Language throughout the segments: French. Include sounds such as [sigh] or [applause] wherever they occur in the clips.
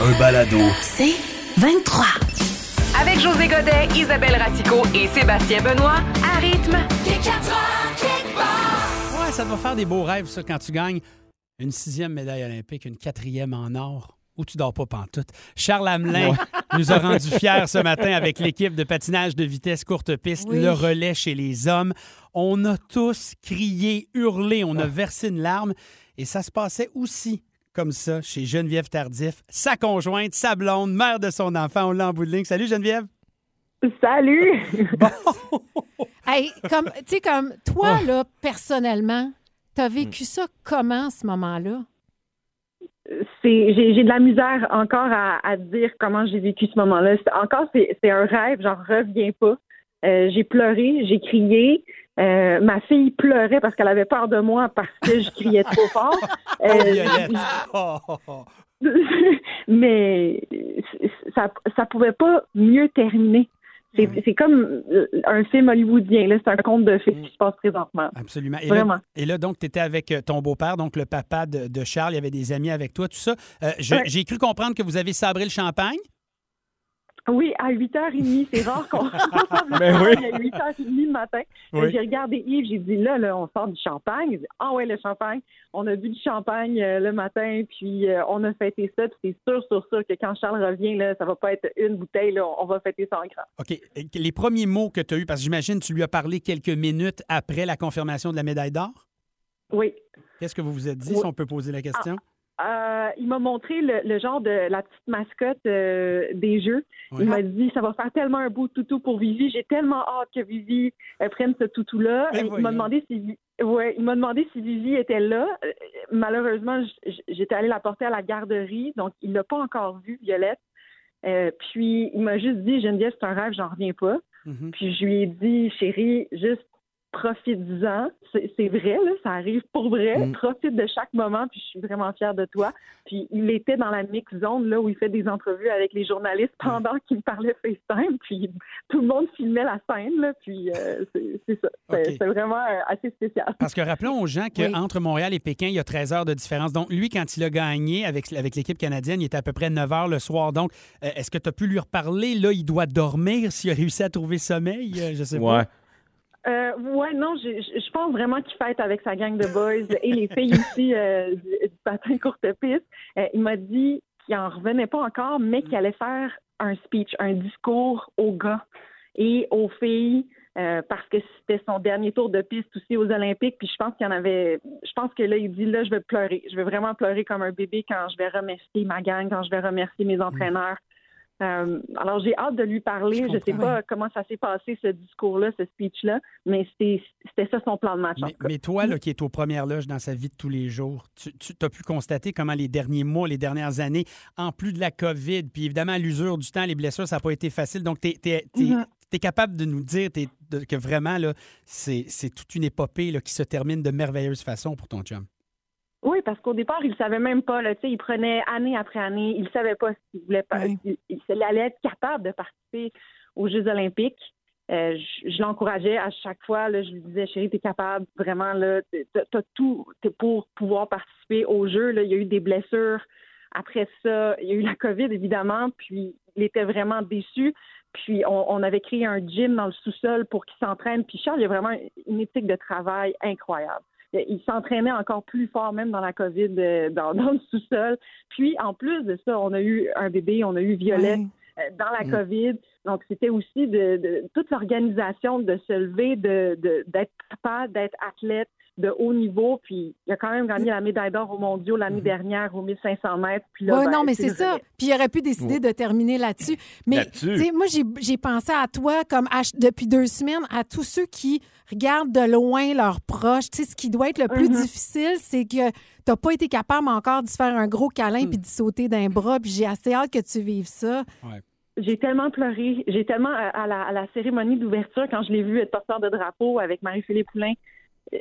Un balado. C'est 23. Avec José Godet, Isabelle Ratico et Sébastien Benoît, à rythme. Ouais, ça va faire des beaux rêves, ça, quand tu gagnes une sixième médaille olympique, une quatrième en or, ou tu dors pas pantoute. Charles Hamelin [laughs] nous a rendu fiers ce matin avec l'équipe de patinage de vitesse courte piste, Oui. le relais chez les hommes. On a tous crié, hurlé, on a versé une larme, et ça se passait aussi comme ça chez Geneviève Tardif, sa conjointe, sa blonde, mère de son enfant. On l'a en bout de ligne. Salut Geneviève. Salut! [laughs] [laughs] Hey, comme, tu sais, comme toi, là, personnellement, t'as vécu ça comment, ce moment-là? C'est, j'ai, j'ai de la misère encore à, à dire comment j'ai vécu ce moment-là. C'est- encore, c'est, c'est un rêve, j'en reviens pas. Euh, j'ai pleuré, j'ai crié. Euh, ma fille pleurait parce qu'elle avait peur de moi parce que je criais trop fort. [laughs] Oh, Euh. Oh, [laughs] mais ça ça pouvait pas mieux terminer. C'est, c'est comme un film hollywoodien, c'est un conte de fées qui se passe présentement. Absolument. Et Vraiment. là, et là, donc, tu étais avec euh, ton beau-père, donc le papa de, de Charles. Il y avait des amis avec toi, tout ça. Euh, Ouais. J'ai cru comprendre que vous avez sabré le champagne. Oui, à 8h30, c'est rare qu'on [laughs] [laughs] ressemble Ben oui. à 8h30 le matin. Oui. J'ai regardé Yves, j'ai dit là, là, on sort du champagne. Il dit, ah ouais, le champagne. On a bu du champagne euh, le matin, puis euh, on a fêté ça. Puis c'est sûr, sûr, sûr que quand Charles revient, là, ça va pas être une bouteille, là, on va fêter ça en grand. OK. Les premiers mots que tu as eus, parce que j'imagine que tu lui as parlé quelques minutes après la confirmation de la médaille d'or? Oui. Qu'est-ce que vous vous êtes dit, Oui. si on peut poser la question? Euh, il m'a montré le, le genre de la petite mascotte euh, des jeux. Il m'a dit ça va faire tellement un beau toutou pour Vivi. J'ai tellement hâte que Vivi euh, prenne ce toutou-là. Mais Euh, il m'a demandé si ouais, il m'a demandé si Vivi était là. Malheureusement, j'étais allée la porter à la garderie, donc il l'a pas encore vue, Violette. Puis il m'a juste dit Geneviève, c'est un rêve, j'en reviens pas. Mhm. Puis je lui ai dit, chérie, juste profite-en. C'est c'est vrai, là, ça arrive pour vrai. Mm. Profite de chaque moment, puis je suis vraiment fière de toi. Puis il était dans la mix zone, là, où il fait des entrevues avec les journalistes pendant qu'il parlait FaceTime. Puis tout le monde filmait la scène, là. Puis euh, c'est c'est ça. C'est vraiment euh, assez spécial. Parce que rappelons aux gens Oui. qu'entre Montréal et Pékin, il y a 13 heures de différence. Donc, lui, quand il a gagné avec, avec l'équipe canadienne, il était à peu près 9 heures le soir. Donc, euh, est-ce que tu as pu lui reparler? Là, il doit dormir [laughs] s'il a réussi à trouver sommeil. Euh, Je sais pas. Ouais. Euh, ouais, non, je, pense vraiment qu'il fête avec sa gang de boys et les filles aussi euh, du, du patin courte piste. Euh, il m'a dit qu'il en revenait pas encore, mais qu'il allait faire un speech, un discours aux gars et aux filles euh, parce que c'était son dernier tour de piste aussi aux Olympiques. Puis je pense qu'il y en avait. Je pense que là, il dit là, je vais pleurer. Je vais vraiment pleurer comme un bébé quand je vais remercier ma gang, quand je vais remercier mes entraîneurs. Euh, alors, j'ai hâte de lui parler. Je ne sais pas comment ça s'est passé, ce discours-là, ce speech-là, mais c'était ça son plan de match. Mais, mais toi, là, qui est aux premières loges dans sa vie de tous les jours, tu, as pu constater comment les derniers mois, les dernières années, en plus de la COVID, puis évidemment l'usure du temps, les blessures, ça n'a pas été facile. Donc, tu es, Mhm. capable de nous dire de- que vraiment, c'est toute une épopée là, qui se termine de merveilleuse façon pour ton chum. Parce qu'au départ, il savait même pas. Là, Tu sais, il prenait année après année. Il savait pas s'il voulait pas. Il, allait être capable de participer aux Jeux Olympiques. Euh, je je l'encourageais à chaque fois. Là, je lui disais, chérie, t'es capable, vraiment, là, t'as tout pour pouvoir participer aux Jeux. Là. Il y a eu des blessures. Après ça, il y a eu la COVID, évidemment, puis il était vraiment déçu. Puis on, on avait créé un gym dans le sous-sol pour qu'il s'entraîne. Puis Charles, il a vraiment une éthique de travail incroyable. Il s'entraînait encore plus fort, même dans la COVID, euh, dans, dans le sous-sol. Puis, en plus de ça, on a eu un bébé, on a eu Violette euh, dans la COVID. Donc, c'était aussi de, de- toute l'organisation de se lever, de de- d'être capable, d'être athlète, de haut niveau. Puis il a quand même gagné la médaille d'or aux mondiaux l'année dernière aux 1500 mètres. Puis là, Ouais, ben, non, mais c'est ça. Puis il aurait pu décider de terminer là-dessus. Mais Là-dessus. tu sais, moi, j'ai- j'ai pensé à toi, comme à depuis deux semaines, à tous ceux qui regardent de loin leurs proches. Tu sais, ce qui doit être le plus Mhm. difficile, c'est que tu n'as pas été capable encore de se faire un gros câlin puis de sauter d'un bras. Puis j'ai assez hâte que tu vives ça. J'ai tellement pleuré. J'ai tellement, à, à la, à la cérémonie d'ouverture, quand je l'ai vu être porteur de drapeau avec Marie-Philippe Poulain, euh,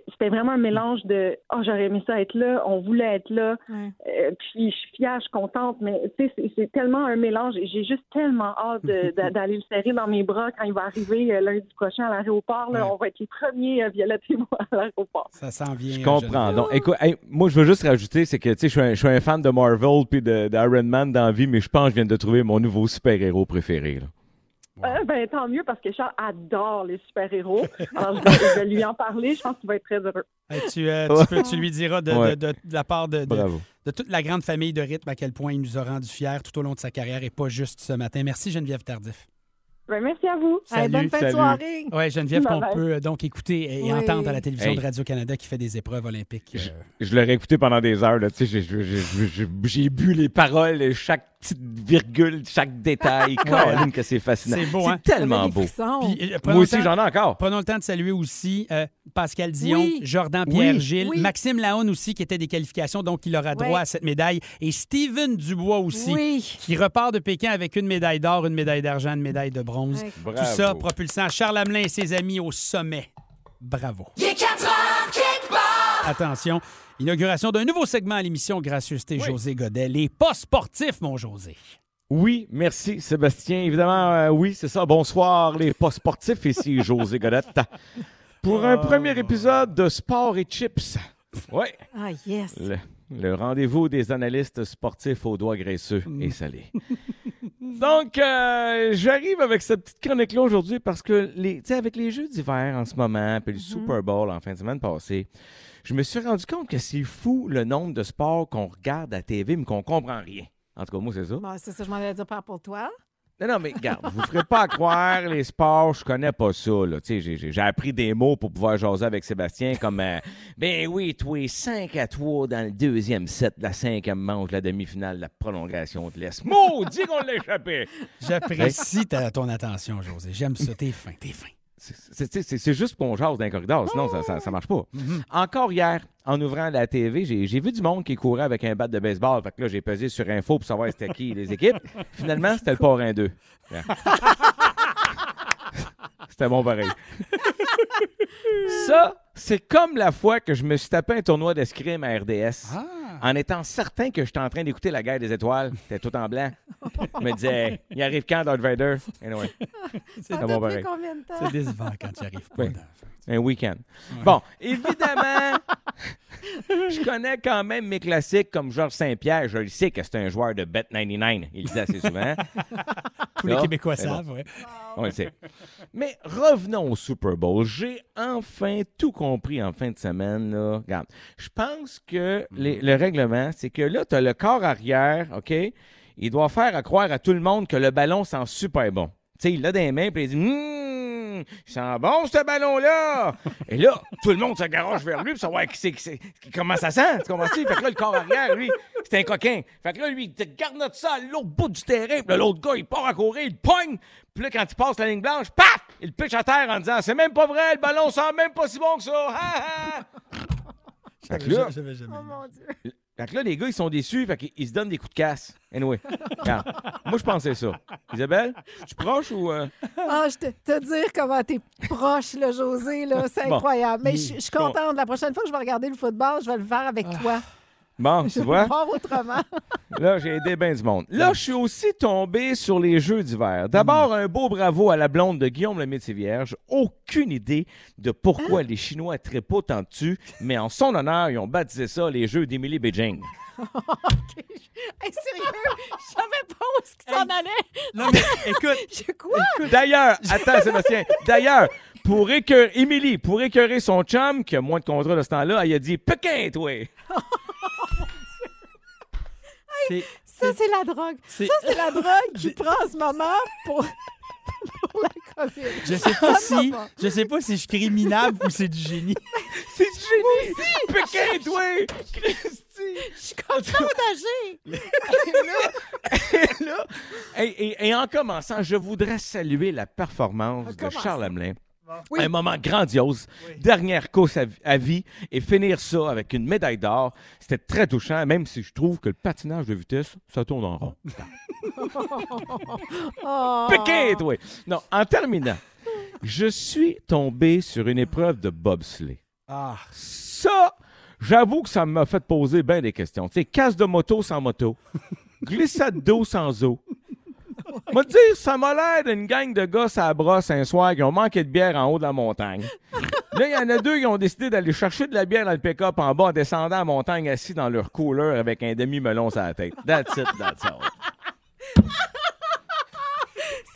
c'était vraiment un mélange de « Oh, j'aurais aimé ça être là, on voulait être là, Ouais. Euh, puis je suis fière, je suis contente, mais tu sais, c'est- tellement un mélange et j'ai juste tellement hâte [laughs] d'aller le serrer dans mes bras quand il va arriver euh, lundi prochain à l'aéroport. Ouais. On va être les premiers, euh, Violette et moi, à l'aéroport. Ça s'en vient. Je comprends. Donc, écoute, hey, moi, je veux juste rajouter, c'est que, tu sais, je suis un- je suis un fan de Marvel puis de- d'Iron Man dans la vie, mais je pense que je viens de trouver mon nouveau super-héros préféré. là. Euh, ben, tant mieux parce que Charles adore les super-héros. Alors, je vais, je vais lui en parler. Je pense qu'il va être très heureux. Hey, tu, euh, tu peux- tu lui diras de, Ouais. de- de- de la part de, de- de toute la grande famille de rythme à quel point il nous a rendu fiers tout au long de sa carrière et pas juste ce matin. Merci Geneviève Tardif. Ben, merci à vous. Hey, bonne fin de salut. soirée. Oui, Geneviève, qu'on peut euh, donc écouter et Oui. entendre à la télévision Hey. de Radio-Canada qui fait des épreuves olympiques. euh, Je l'aurais écouté pendant des heures. là, tu sais, J'ai bu les paroles, chaque petite virgule, chaque détail. [laughs] Colin, que c'est fascinant. C'est beau, hein? tellement beau. Puis, euh, Moi aussi, j'en ai encore. Prenons le temps de saluer aussi euh, Pascal Dion, Oui. Jordan Pierre Oui. Gilles, Oui. Maxime Lahaune aussi, qui était des qualifications, donc il aura droit Oui. à cette médaille, et Steven Dubois aussi, Oui. qui repart de Pékin avec une médaille d'or, une médaille d'argent, une médaille de bronze. Ouais. Bravo. Tout ça propulsant Charles Hamelin et ses amis au sommet. Bravo. [laughs] Attention, inauguration d'un nouveau segment à l'émission Gracieuseté José Godet. Les pas sportifs, mon José. Oui, merci Sébastien. Évidemment, euh, oui, c'est ça. Bonsoir les pas sportifs, ici [laughs] José Godette. Pour un premier épisode de Sport et Chips. Oui, Ah, yes. le, le rendez-vous des analystes sportifs aux doigts graisseux et salés. [laughs] Donc, euh, j'arrive avec cette petite chronique-là aujourd'hui parce que, les, tu sais, avec les Jeux d'hiver en ce moment, puis le Super Bowl en fin de semaine passée, je me suis rendu compte que c'est fou le nombre de sports qu'on regarde à TV mais qu'on comprend rien. En tout cas, moi, c'est ça. Bon, c'est ça, je m'en allais dire pas pour toi. Non, non, mais regarde, vous ne ferez pas à croire les sports, je connais pas ça. Là. Tu sais, J'ai, j'ai- j'ai appris des mots pour pouvoir jaser avec Sébastien comme euh, Ben oui, toi, 5 à 3 dans le deuxième set la cinquième manche, la demi-finale, la prolongation de l'Est. Maudit qu'on l'a échappé! J'apprécie ta- ton attention, José. J'aime ça. T'es fin, t'es fin. C'est- juste qu'on jase dans les corridors, sinon ça, ça, ça marche pas. Encore hier, en ouvrant la TV, j'ai, j'ai vu du monde qui courait avec un bat de baseball. Fait que là, j'ai pesé sur info pour savoir c'était qui les équipes. Finalement, c'était le parrain 2. [laughs] C'était bon pareil. Ça, c'est comme la fois que je me suis tapé un tournoi d'escrime à RDS. Ah. En étant certain que j'étais en train d'écouter la guerre des étoiles, c'était tout en blanc. [laughs] Je me disais, il arrive quand, Darth Vader? Anyway, bon pareil. temps? C'est décevant quand tu arrives pas. Oui. Un week-end. Bon, évidemment, je connais quand même mes classiques comme Georges Saint-Pierre. Je le sais que c'est un joueur de Bet99. Il le dit assez souvent. [laughs] Tous les Québécois bon. savent, oui. On le sait. Mais revenons au Super Bowl. J'ai enfin tout compris en fin de semaine. Là. Regarde, je pense que les- le règlement, c'est que là, tu as le corps arrière, OK? Il doit faire à croire à tout le monde que le ballon sent super bon. Tu sais, il l'a dans les mains, puis il dit Hum, il sent bon ce ballon-là! [laughs] Et là, tout le monde se garoche vers lui pour savoir qui c'est, qui c'est- qui- comment ça sent. Tu comprends? Fait que là, le corps arrière, lui, c'est un coquin. Fait que là, lui, il te garde notre ça à l'autre bout du terrain. Puis là, l'autre gars, il part à courir, il pogne. Puis là, quand il passe la ligne blanche, paf! Il pitch à terre en disant C'est même pas vrai, le ballon sent même pas si bon que ça. Ha, ha! [laughs] Fait que là, J'avais jamais Oh mon Dieu. Fait que là, les gars, ils sont déçus, fait qu'ils ils se donnent des coups de casse. Anyway, [laughs] regarde. moi, je pensais ça. Isabelle, tu proche ou... euh? Ah, je te, te dire comment t'es proche, là, José, là, c'est Bon. incroyable. Mais je je suis contente. La prochaine fois que je vais regarder le football, je vais le faire avec toi. Bon, Je tu vois? autrement. [laughs] Là, j'ai aidé bien du monde. Là, je suis aussi tombé sur les Jeux d'hiver. D'abord, un beau bravo à la blonde de Guillaume le métier vierge. Aucune idée de pourquoi les Chinois trépotent tant dessus, mais en son honneur, ils ont baptisé ça les Jeux d'Emily Beijing. [laughs] Hey, sérieux, je savais pas où est-ce qu'il s'en allait. Non, mais [laughs] écoute, Je quoi? D'ailleurs, attends Sébastien, d'ailleurs, pour écœurer, Émilie, pour écœurer son chum, qui a moins de contrat de ce temps-là, elle a dit « Pékin, toi! Ça, c'est la drogue. Ça, c'est la drogue qu'il prend en ce moment pour, pour la COVID. Je sais pas si, je sais pas si je suis criminable ou c'est du génie. [laughs] C'est du génie! Pékin, toi! [laughs] Christy! Je suis contente d'agir. Et là, et, et- et en commençant, je voudrais saluer la performance de Charles? Hamelin. Oui. Un moment grandiose, dernière course à, à vie, et finir ça avec une médaille d'or, c'était très touchant, même si je trouve que le patinage de vitesse, ça tourne en rond. [laughs] Oh. Pékin, toi! Non, en terminant, je suis tombé sur une épreuve de bobsleigh. Ah, Ça, j'avoue que ça m'a fait poser bien des questions. Tu sais, casse de moto sans moto, [laughs] glissade d'eau sans eau. Moi, dire, ça m'a l'air d'une gang de gars à la brosse un soir qui ont manqué de bière en haut de la montagne. [laughs] Là, il y en a deux qui ont décidé d'aller chercher de la bière dans le pick-up en bas en descendant la montagne assis dans leur cooler avec un demi-melon sur la tête. That's it, that's all. [laughs]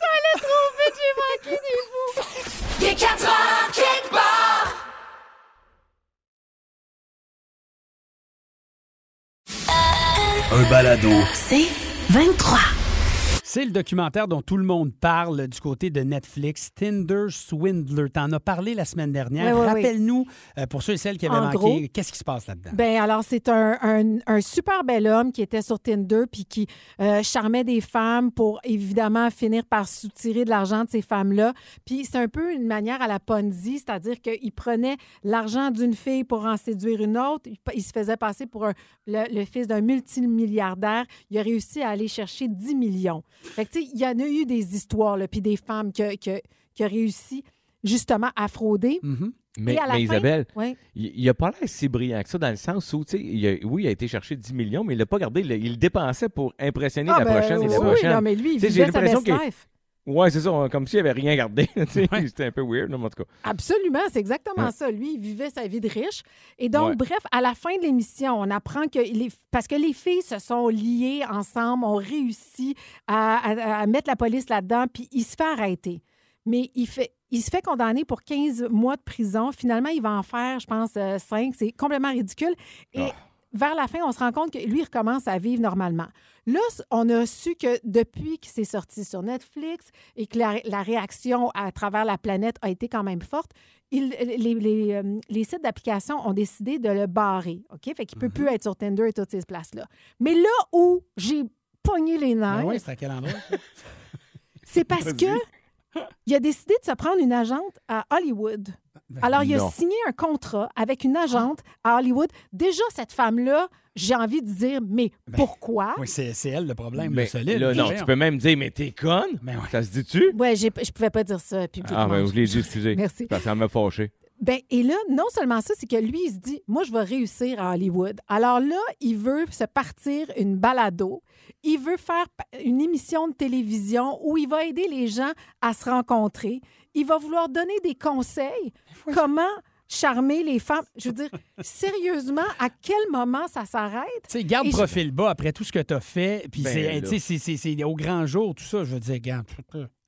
Ça allait trop vite, j'ai manqué des bouts. Il est 4 heures, quelque part. Un balado. C'est 23. C'est le documentaire dont tout le monde parle du côté de Netflix, Tinder Swindler. T'en as parlé la semaine dernière. Oui, oui, oui. Rappelle-nous, euh, pour ceux et celles qui avaient En manqué, qu'est-ce qui se passe là-dedans? Ben alors, c'est un, un- un super bel homme qui était sur Tinder puis qui euh, charmait des femmes pour évidemment finir par soutirer de l'argent de ces femmes-là. Puis c'est un peu une manière à la Ponzi, c'est-à-dire qu'il prenait l'argent d'une fille pour en séduire une autre. Il, il se faisait passer pour un- le, le fils d'un multimilliardaire. Il a réussi à aller chercher 10 millions. Fait que, tu sais, il y en a eu des histoires, là, puis des femmes qui que, a réussi justement à frauder. Mhm. Mais, fin- Isabelle, Ouais. il, il a pas l'air si brillant que ça dans le sens où, il a- oui, il a été chercher 10 millions, mais il l'a pas gardé. Il, il le dépensait pour impressionner Ah, la ben, prochaine et la oui, prochaine. non, mais lui, il j'ai l'impression qu'il-. Ouais, c'est ça, comme s'il avait rien gardé. [laughs] C'était un peu weird, non, en tout cas. Absolument, c'est exactement Ouais. ça. Lui, il vivait sa vie de riche. Et donc, Ouais. bref, à la fin de l'émission, on apprend que les... parce que les filles se sont liées ensemble, ont réussi à, à- à mettre la police là-dedans, puis il se fait arrêter. Mais il fait. Il se fait condamner pour 15 mois de prison. Finalement, il va en faire, je pense, 5. C'est complètement ridicule. Et Ah. Vers la fin, on se rend compte que lui, il recommence à vivre normalement. Là, on a su que depuis qu'il s'est sorti sur Netflix et que la, la réaction à travers la planète a été quand même forte, il- les, les, euh, les sites d'application ont décidé de le barrer. OK? Fait qu'il ne peut plus être sur Tinder et toutes ces places-là. Mais là où j'ai pogné les nerfs, Ben oui, c'est à quel endroit? c'est parce [laughs] que il a décidé de se prendre une agente à Hollywood. Alors, il a signé un contrat avec une agente à Hollywood. Déjà, cette femme-là, j'ai envie de dire, mais pourquoi? Oui, c'est elle le problème, Mais le solide. là, non, Voyons. tu peux même dire, mais t'es conne? Ben ouais. Ça se dit-tu? Ouais, j'ai- je pouvais pas dire ça publiquement. Ah, ben, je l'ai dit, excusez. Merci. Parce que ça m'a fâché. Ben, et là, non seulement ça, c'est que lui, il se dit, moi, je vais réussir à Hollywood. Alors là, il veut se partir une balado. Il veut faire une émission de télévision où il va aider les gens à se rencontrer. Il va vouloir donner des conseils. Comment charmer les femmes. Je veux dire, sérieusement, à quel moment ça s'arrête? Tu sais, garde Et je- profil bas après tout ce que tu as fait. Puis Ben, c'est- là. tu sais, c'est- c'est c'est au grand jour, tout ça. Je veux dire, garde.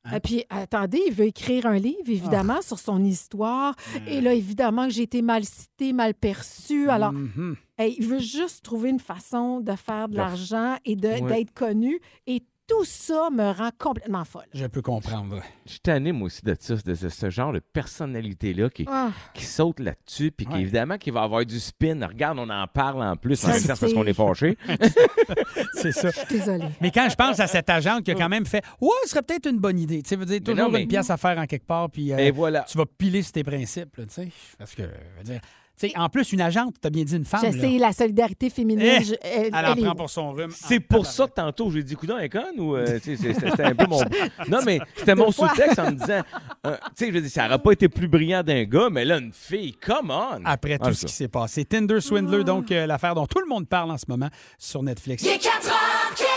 Hein? Et puis, attendez, il veut écrire un livre, évidemment, Ah. sur son histoire. Et là, évidemment, que j'ai été mal citée, mal perçue. Alors, Mhm. Hey, il veut juste trouver une façon de faire de l'argent et d'être connu. Et tout ça me rend complètement folle. Je peux comprendre. Je suis moi aussi, de ça, de ce, genre de personnalité-là qui, Ah, qui saute là-dessus, puis qui, Ouais. évidemment, qui va avoir du spin. Regarde, on en parle en plus, en Je même temps, parce qu'on est fâché. [laughs] C'est ça. désolée. Mais quand je pense à cette agente qui a quand même fait Ouais, ce serait peut-être une bonne idée. Tu sais, veut dire, toujours non, mais- une pièce à faire en quelque part, puis euh, Et voilà. tu vas piler sur tes principes, là, tu sais. Parce que, je veux dire, tu sais, en plus, une agente, tu as bien dit une femme. Je là, sais, la solidarité féminine, Eh, je- elle, Elle en est prend pour son rhume. C'est pour ça que tantôt, j'ai dit, coudon, est conne ou. euh, c'était c'était un peu mon. [laughs] Non, mais c'était mon sous-texte en me disant. euh, tu sais, je veux dire, ça n'aurait pas été plus brillant d'un gars, mais là, une fille, come on! Après tout Ah, ce qui s'est passé. Tinder Swindler, donc euh, l'affaire dont tout le monde parle en ce moment sur Netflix. Il est 4 heures, quelque part.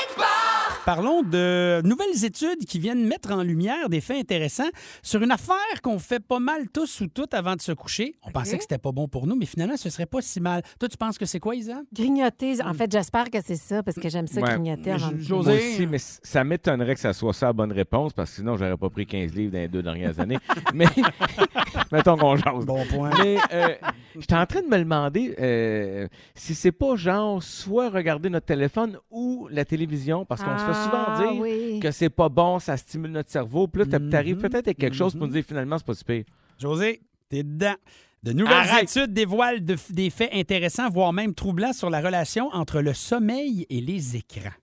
Parlons de nouvelles études qui viennent mettre en lumière des faits intéressants sur une affaire qu'on fait pas mal tous ou toutes avant de se coucher. On pensait que c'était pas bon pour nous, mais finalement, ce serait pas si mal. Toi, tu penses que c'est quoi, Isa? Grignoter. En fait, j'espère que c'est ça, parce que j'aime ça Ouais. grignoter. avant de- José? Aussi, mais ça m'étonnerait que ça soit ça la bonne réponse, parce que sinon, j'aurais pas pris 15 livres dans les deux dernières années. [laughs] mais [laughs] mettons qu'on jase. Bon point. Mais euh, j'étais en train de me demander euh, si c'est pas genre soit regarder notre téléphone ou la télévision, parce qu'on se fait fait souvent Ah, dire oui. que c'est pas bon, ça stimule notre cerveau. Puis là, t'a- t'arrives Mhm, peut-être avec quelque chose pour nous dire finalement, c'est pas si pire. José, t'es dedans. De nouvelles Arrête. études dévoilent de- des faits intéressants, voire même troublants, sur la relation entre le sommeil et les écrans.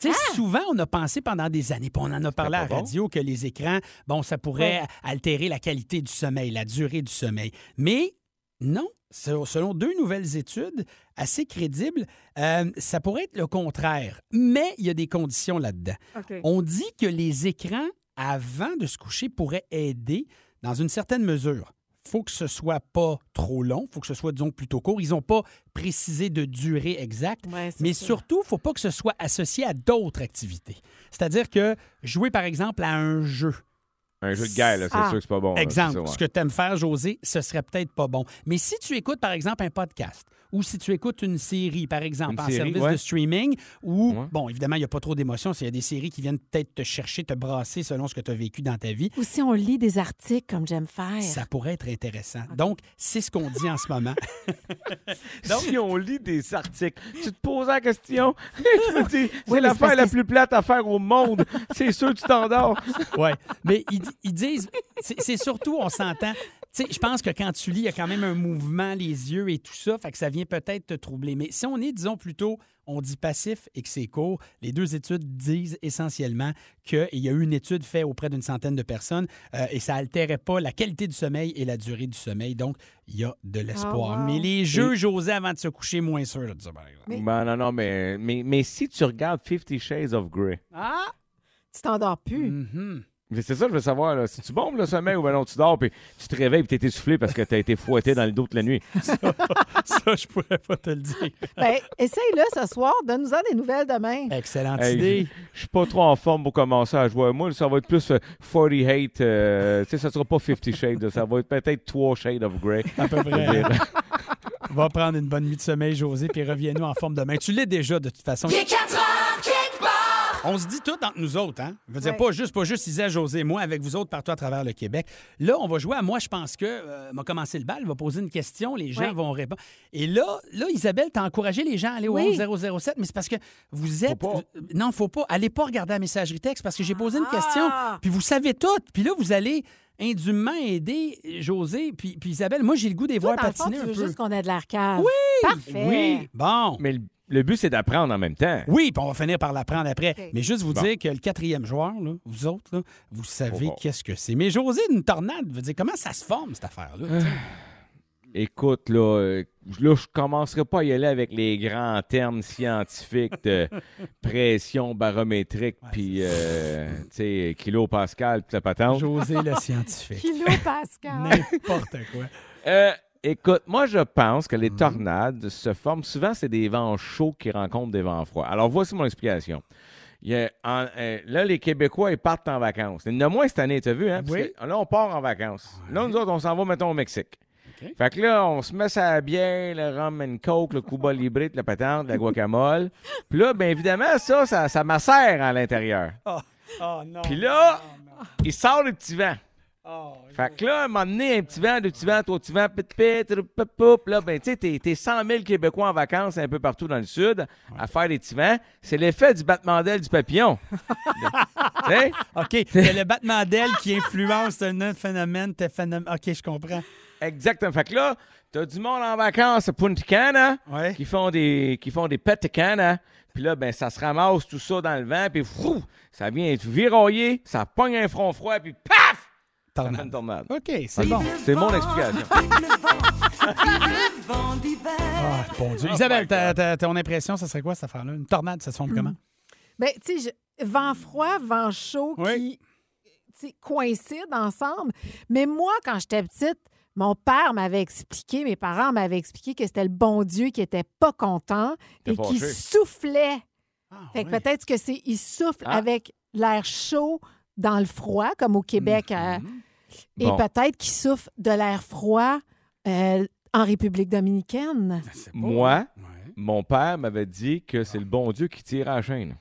Tu sais, souvent, on a pensé pendant des années, puis on en a parlé à la bon. radio, que les écrans, bon, ça pourrait altérer la qualité du sommeil, la durée du sommeil. Mais non, selon deux nouvelles études assez crédibles, euh, ça pourrait être le contraire. Mais il y a des conditions là-dedans. On dit que les écrans, avant de se coucher, pourraient aider dans une certaine mesure. faut que ce soit pas trop long, faut que ce soit, disons, plutôt court. Ils n'ont pas précisé de durée exacte, Ouais, mais ça. surtout, il faut pas que ce soit associé à d'autres activités. C'est-à-dire que jouer, par exemple, à un jeu, Un jeu de guerre, là, c'est Ah. sûr que c'est pas bon. Exemple, c'est ça, ouais. ce que tu aimes faire, José, ce serait peut-être pas bon. Mais si tu écoutes, par exemple, un podcast ou si tu écoutes une série, par exemple, Une en série, service ouais. de streaming, où, Ouais. bon, évidemment, il n'y a pas trop d'émotions, il y a des séries qui viennent peut-être te chercher, te brasser selon ce que tu as vécu dans ta vie, Ou si on lit des articles comme j'aime faire. ça pourrait être intéressant. Donc, c'est ce qu'on dit en ce moment. [laughs] Si on lit des articles, tu te poses la question. [laughs] Je me dis, c'est mais c'est l'affaire parce la que- plus plate à faire au monde. C'est sûr, tu t'endors. ouais. Mais ils, ils disent, c'est surtout, on s'entend. Tu sais, je pense que quand tu lis, il y a quand même un mouvement, les yeux et tout ça, fait que ça vient peut-être te troubler. Mais si on est, disons plutôt, on dit passif et que c'est court, les deux études disent essentiellement qu'il y a eu une étude faite auprès d'une centaine de personnes euh, et ça altérait pas la qualité du sommeil et la durée du sommeil. Donc, il y a de l'espoir. Ah, wow. Mais les jeux, José, avant de se coucher, moins sûr de ça, par exemple. Mais- Ben, non, non, mais, mais, mais si tu regardes Fifty Shades of Grey, Ah! Tu t'endors plus. Mhm. Mais c'est ça que je veux savoir. là. Si tu bombes le sommeil ou ben non, tu dors, puis tu te réveilles, puis t'es essoufflé parce que t'as été fouetté dans le dos toute la nuit. [laughs] Ça, je pourrais pas te le dire. Ben, essaye-le ce soir. Donne-nous-en des nouvelles demain. Excellente Hey, idée. Je suis pas trop en forme pour commencer à jouer. Moi, ça va être plus euh, 48. euh, tu sais, ça sera pas 50 Shades. Ça va être peut-être 3 Shades of Grey. À peu près. dire. Va prendre une bonne nuit de sommeil, José, puis reviens-nous en forme demain. Tu l'es déjà, de toute façon. Il est 4 heures. On se dit tout entre nous autres, hein? Je veux dire, pas juste, pas juste Isa, José et moi, avec vous autres partout à travers le Québec. Là, on va jouer à moi, je pense que euh, m'a commencé le bal, va poser une question, les gens vont répondre. Et là, là, Isabelle, t'as encouragé les gens à aller au Oui. 007, mais c'est parce que vous êtes. pas. euh, Non, faut pas. Allez pas regarder la messagerie texte parce que j'ai posé une Ah! question, puis vous savez tout. Puis là, vous allez indûment aider José, puis, puis Isabelle. Moi, j'ai le goût des voir le fond, patiner tu un veux peu. juste qu'on ait de l'arcade. Oui! Parfait. Oui, bon. Mais le, le but, c'est d'apprendre en même temps. Oui, puis on va finir par l'apprendre après. Mais juste vous Bon. dire que le quatrième joueur, là, vous autres, là, vous savez Oh, oh. qu'est-ce que c'est. Mais José, une tornade, veut dire comment ça se forme, cette affaire-là? Euh, Écoute, là, euh, là, je commencerai pas à y aller avec les grands termes scientifiques de [laughs] pression barométrique, puis, euh, tu sais, kilopascal, puis la patente. José le [laughs] scientifique. Kilo Pascal. N'importe quoi. Écoute, moi, je pense que les Mhm. tornades se forment. Souvent, c'est des vents chauds qui rencontrent des vents froids. Alors, voici mon explication. Il y a- en- euh, là, les Québécois, ils partent en vacances. Il y en a moins cette année, t'as vu, hein? Parce Oui. que là, on part en vacances. Là, nous autres, on s'en va, mettons, au Mexique. Fait que là, on se met sa bière, le rum and coke, le Cuba Libre, la patente, la guacamole. [laughs] Puis là, bien évidemment, ça, ça, ça macère à l'intérieur. Oh non. Puis là, il sort le petit vent. Oh, Fait que là, à un moment donné, un petit vent, deux petits vents, trois petits vents, pit pit, pip, poup. Là, ben, tu sais, t'es, t'es 100 000 Québécois en vacances un peu partout dans le Sud à faire des petits vents. C'est l'effet du battement d'aile du papillon. [laughs] OK, [laughs] c'est le battement d'aile qui influence un autre phénomène, tes phénomènes. OK, je comprends. Exactement. Fait que là, t'as du monde en vacances à Punta Cana Ouais. qui font des, qui font des Cana. Puis là, ben, ça se ramasse tout ça dans le vent, puis ça vient être viroyer, ça pogne un front froid, puis paf! Tornade. une tornade. OK, c'est bon. C'est mon explication. Ah, bon Dieu. Isabelle, ta- ta- ton impression, ça serait quoi, cette affaire-là? Une tornade, ça se forme comment? Ben, tu sais, je- vent froid, vent chaud Oui. qui tu sais, coïncident ensemble. Mais moi, quand j'étais petite, mon père m'avait expliqué, mes parents m'avaient expliqué que c'était le bon Dieu qui était pas content T'es et qui fâché. soufflait. Ah, Fait que peut-être que c'est il souffle Ah. avec l'air chaud dans le froid, comme au Québec, euh, Mhm. et Bon. peut-être qu'il souffle de l'air froid euh, en République dominicaine. Moi, Ouais. mon père m'avait dit que c'est le bon Dieu qui tire à la chaîne.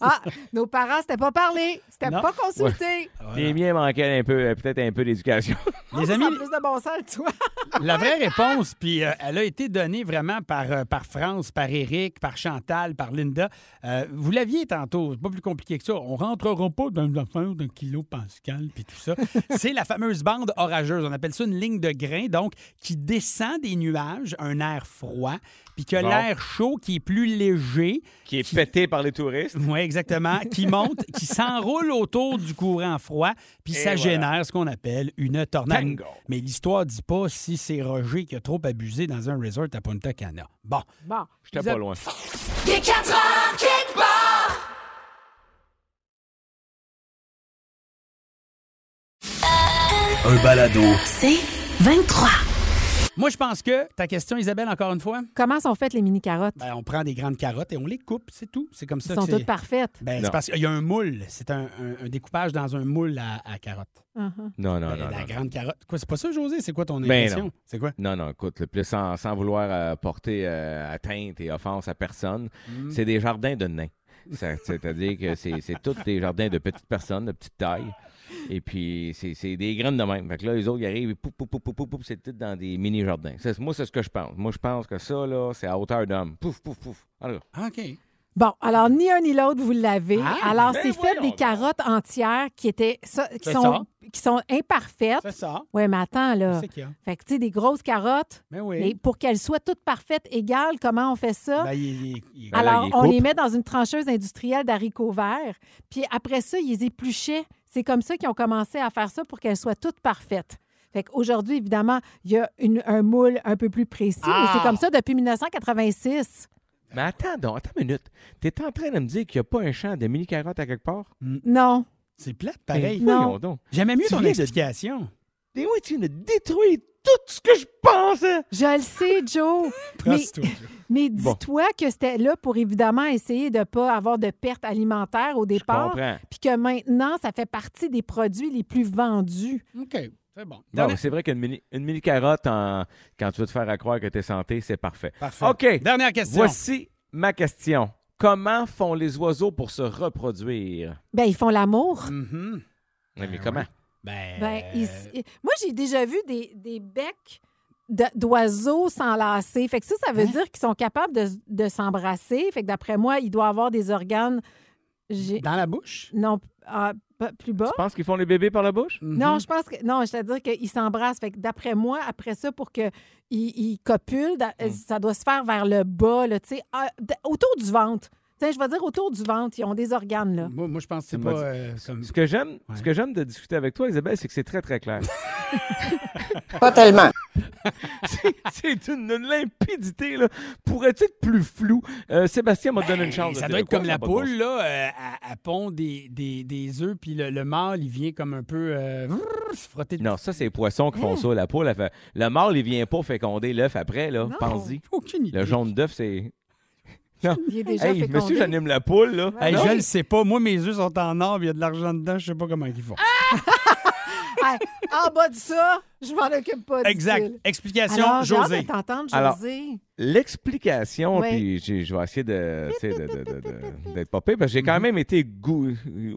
Ah, nos parents, c'était pas parlé, c'était Non. pas consulté. Les miens manquaient un peu, euh, peut-être un peu d'éducation. [laughs] Les Ça a amis, plus de bon sens que toi. [laughs] la vraie réponse, puis euh, elle a été donnée vraiment par, euh, par France, par Eric, par Chantal, par Linda. Euh, vous l'aviez tantôt, c'est pas plus compliqué que ça. On rentrera pas dans l'affaire d'un kilo Pascal, puis tout ça. [laughs] c'est la fameuse bande orageuse. On appelle ça une ligne de grains, donc, qui descend des nuages, un air froid, puis que Bon. l'air chaud qui est plus léger, Qui est pété par les touristes. [laughs] oui, exactement, qui monte, qui s'enroule autour du courant froid, puis Et ça voilà. génère ce qu'on appelle une tornade. Tango. Mais l'histoire dit pas si c'est Roger qui a trop abusé dans un resort à Punta Cana. Bon, Bon. J'étais pas loin. Les 4 heures quelque part. Un balado. C'est 23. Moi je pense que ta question, Isabelle, encore une fois, Comment sont faites les mini-carottes? ben, on prend des grandes carottes et on les coupe, c'est tout. C'est comme ça Elles sont que c'est. toutes parfaites. Ben, c'est parce qu'il y a un moule. C'est un, un- un découpage dans un moule à, à carottes. Uh-huh. Non, non, Ben, non, la non. grande carotte. Quoi, c'est pas ça, José? C'est quoi ton Ben impression? non. C'est quoi? Non, non, écoute, le plus sans, sans vouloir euh, porter euh, atteinte et offense à personne, Mm. c'est des jardins de nains. C'est-à-dire que c'est c'est tous des jardins de petites personnes, de petite taille. Et puis, c'est c'est des graines de même. Fait que là, les autres, ils arrivent, et poup, poup, poup, poup, poup, poup, c'est tout dans des mini-jardins. C'est- Moi, c'est ce que je pense. Moi, je pense que ça, là, c'est à hauteur d'homme. Pouf, pouf, pouf. Alors, OK. Bon, alors ni un ni l'autre, vous l'avez. Ah, alors, ben c'est fait des carottes entières qui étaient ça- qui C'est sont, ça. Qui sont imparfaites. C'est ça. Oui, mais attends, là. C'est qu'il y a. Fait que, tu sais, des grosses carottes. Ben oui. Mais pour qu'elles soient toutes parfaites, égales, comment on fait ça? Ben, il- il- il- là, Alors, on coupe. les met dans une trancheuse industrielle d'haricots verts. Puis après ça, ils les épluchaient. C'est comme ça qu'ils ont commencé à faire ça pour qu'elles soient toutes parfaites. Fait qu'aujourd'hui, évidemment, il y a une- un moule un peu plus précis, mais Ah! c'est comme ça depuis 1986. mais attends donc, attends une minute. T'es en train de me dire qu'il n'y a pas un champ de mini-carottes à quelque part? Non. C'est plate, pareil. Ben, Non. voyons donc. J'aimais mieux Tu ton de- explication. Et oui, tu viens de détruire tout ce que je pensais. Je le sais, Joe. [laughs] mais mais Bon. dis-toi que c'était là pour évidemment essayer de ne pas avoir de pertes alimentaires au départ. Puis que maintenant, ça fait partie des produits les plus vendus. OK. C'est bon. Non, c'est vrai qu'une mini, une mini carotte, en- quand tu veux te faire à croire que tu es santé, c'est parfait. Parfait. OK. Dernière question. Voici ma question. Comment font les oiseaux pour se reproduire? Ben, ils font l'amour. Mhm. Oui, mais Ben comment? Ben, Ben, ils- ils- moi, j'ai déjà vu des, des becs d'oiseaux s'enlacer. Fait que ça, ça veut Hein? dire qu'ils sont capables de, de s'embrasser. Fait que d'après moi, il doit avoir des organes. J'ai- dans la bouche? Non, ah, pas- plus bas. Tu penses qu'ils font les bébés par la bouche? Non, Mhm. je pense que. Non, c'est-à-dire qu'ils s'embrassent. Fait que d'après moi, après ça, pour qu'ils ils copulent, Mm. ça doit se faire vers le bas, là, tu sais, ah, d- autour du ventre. Je vais dire autour du ventre, ils ont des organes, là. Moi, moi, je pense que c'est pas euh, comme... Ce que j'aime, Ouais. ce que j'aime de discuter avec toi, Isabelle, c'est que c'est très, très clair. [laughs] Pas tellement. [laughs] c'est une, une limpidité, là. Pourrait-il être plus flou? Euh, Sébastien m'a donné une chance. de Ça dire doit être quoi, comme la bon poule, là. euh, elle, elle pond des, des, des œufs, puis le, le mâle, il vient comme un peu euh, se frotter. Non, ça, c'est les poissons qui font ça. La poule, elle fait... Le mâle, il vient pas féconder l'œuf après, là. Non. Pense-y. Aucune idée. Le jaune d'œuf, c'est... Non. Il est déjà Hey, fécondé. monsieur, j'anime la poule, là. Hey, je le sais pas. Moi, mes œufs sont en or, puis il y a de l'argent dedans. Je sais pas comment ils font. [laughs] Hey, en bas de ça, je m'en occupe pas. exact. Explication, Alors, j'ai hâte José. de t'entendre, Alors, José. L'explication, Oui. puis je vais essayer de, tu sais, de- de- de- de- d'être popé, parce que j'ai quand Mhm. même été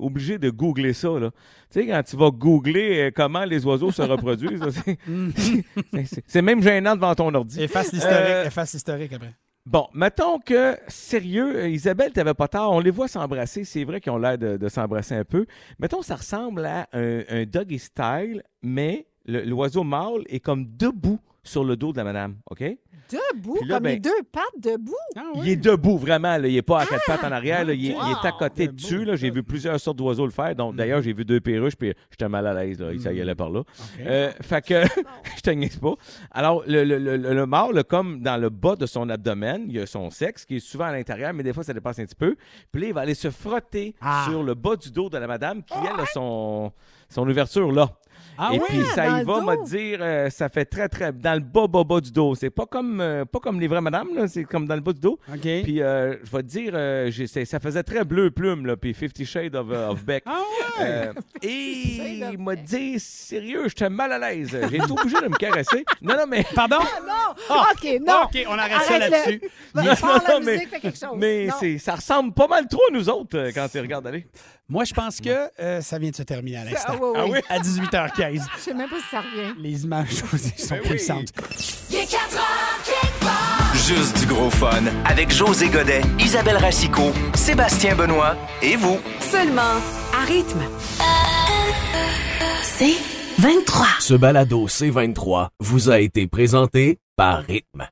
obligé de googler ça. Là. Tu sais, quand tu vas googler euh, comment les oiseaux se reproduisent, là, c'est- c'est- [laughs] [laughs] c'est- c'est même gênant devant ton ordi. Efface l'historique. Euh, Efface l'historique après. Bon, mettons que, sérieux, euh, Isabelle, t'avais pas tard, on les voit s'embrasser, c'est vrai qu'ils ont l'air de, s'embrasser un peu. Mettons, ça ressemble à un, un doggy style, mais l'oiseau mâle est comme debout sur le dos de la madame, OK? Debout, là, comme ben- les deux pattes debout. Ah, Il est debout, vraiment. Là. Il n'est pas à quatre pattes en arrière. là. Il, est, ok. il est à côté Debout. dessus. là. J'ai vu plusieurs sortes d'oiseaux le faire. Donc, d'ailleurs, j'ai vu deux perruches, puis j'étais mal à l'aise. Là. Ça y allait par là. Euh, fait que, [laughs] je te niaise pas. Alors, le, le, le, le- le mâle, comme dans le bas de son abdomen, il y a son sexe qui est souvent à l'intérieur, mais des fois, ça dépasse un petit peu. Puis là, il va aller se frotter Ah. sur le bas du dos de la madame qui, elle, a son, son ouverture là. Ah Et oui? puis ça y va, m'a dire, euh, ça fait très, très. Dans le bas, bas, bas du dos. C'est pas comme, euh, pas comme les vraies madames, là, c'est comme dans le bas du dos. OK. Puis euh, je vais te dire, euh, ça faisait très bleu plume, là, puis Fifty Shades of, uh, of Beck. Ah ouais? Euh, [laughs] et il m'a dit, sérieux, j'étais mal à l'aise. J'ai été obligé de me caresser. Non, non, mais. [laughs] Pardon? Non! Ah, OK, non! OK, on arrête ça là-dessus. [laughs] Non, la non, mais- quelque chose. Mais Non. c'est, ça ressemble pas mal trop à nous autres quand tu regardes aller. Moi, je pense que euh, ça vient de se terminer à Ah l'instant. oui, oui. Ah oui? À 18h15. Je sais même pas si ça revient. Les images José, sont Ben oui. puissantes. Il est 4 heures, quelque part. Juste du gros fun avec José Godet, Isabelle Racicot, Sébastien Benoît et vous. Seulement à rythme. C'est 23. Ce balado C23 vous a été présenté par Rythme.